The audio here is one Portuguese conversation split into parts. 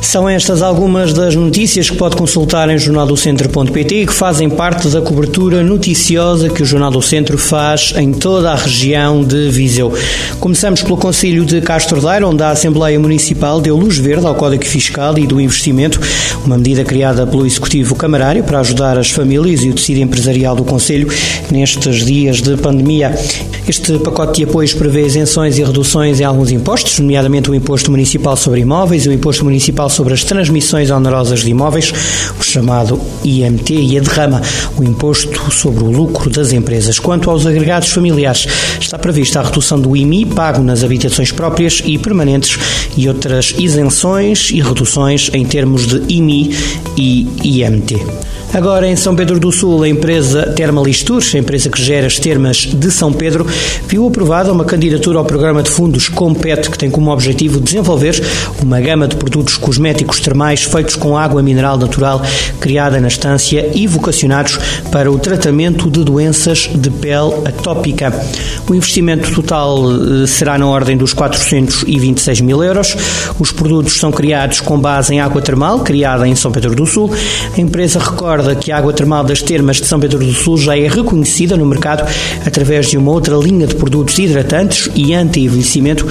São estas algumas das notícias que pode consultar em jornaldocentro.pt e que fazem parte da cobertura noticiosa que o Jornal do Centro faz em toda a região de Viseu. Começamos pelo Conselho de Castro Daire, onde a Assembleia Municipal deu luz verde ao Código Fiscal e do Investimento, uma medida criada pelo Executivo Camarário para ajudar as famílias e o tecido empresarial do Conselho nestes dias de pandemia. Este pacote de apoios prevê isenções e reduções em alguns impostos, nomeadamente o Imposto Municipal sobre Imóveis e o Imposto Municipal sobre as Transmissões Onerosas de Imóveis, o chamado IMT, e a derrama, o Imposto sobre o Lucro das Empresas. Quanto aos agregados familiares, está prevista a redução do IMI pago nas habitações próprias e permanentes e outras isenções e reduções em termos de IMI e IMT. Agora, em São Pedro do Sul, a empresa Termalistur, a empresa que gera as termas de São Pedro, viu aprovada uma candidatura ao programa de fundos Compete, que tem como objetivo desenvolver uma gama de produtos cosméticos termais feitos com água mineral natural criada na estância e vocacionados para o tratamento de doenças de pele atópica. O investimento total eh, será na ordem dos 426 mil euros. Os produtos são criados com base em água termal, criada em São Pedro do Sul. A empresa recorda recorda que a água termal das termas de São Pedro do Sul já é reconhecida no mercado através de uma outra linha de produtos hidratantes e anti-envelhecimento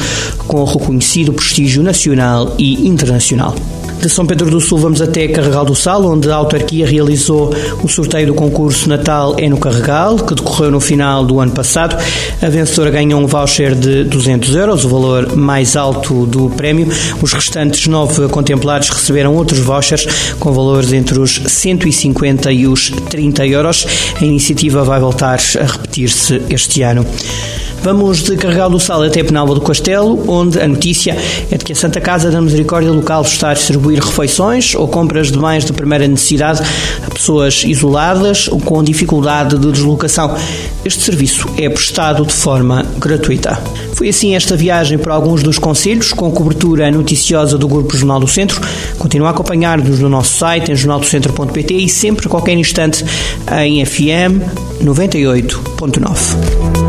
com reconhecido prestígio nacional e internacional. De São Pedro do Sul vamos até Carregal do Sal, onde a autarquia realizou o sorteio do concurso Natal é no Carregal, que decorreu no final do ano passado. A vencedora ganhou um voucher de 200 euros, o valor mais alto do prémio. Os restantes nove contemplados receberam outros vouchers com valores entre os 150 e os 30 euros. A iniciativa vai voltar a repetir-se este ano. Vamos de Carregal do Sal até Penalva do Castelo, onde a notícia é de que a Santa Casa da Misericórdia Local está a distribuir refeições ou compras de bens de primeira necessidade a pessoas isoladas ou com dificuldade de deslocação. Este serviço é prestado de forma gratuita. Foi assim esta viagem para alguns dos conselhos, com cobertura noticiosa do Grupo Jornal do Centro. Continua a acompanhar-nos no nosso site, em jornaldocentro.pt e sempre a qualquer instante em FM 98.9.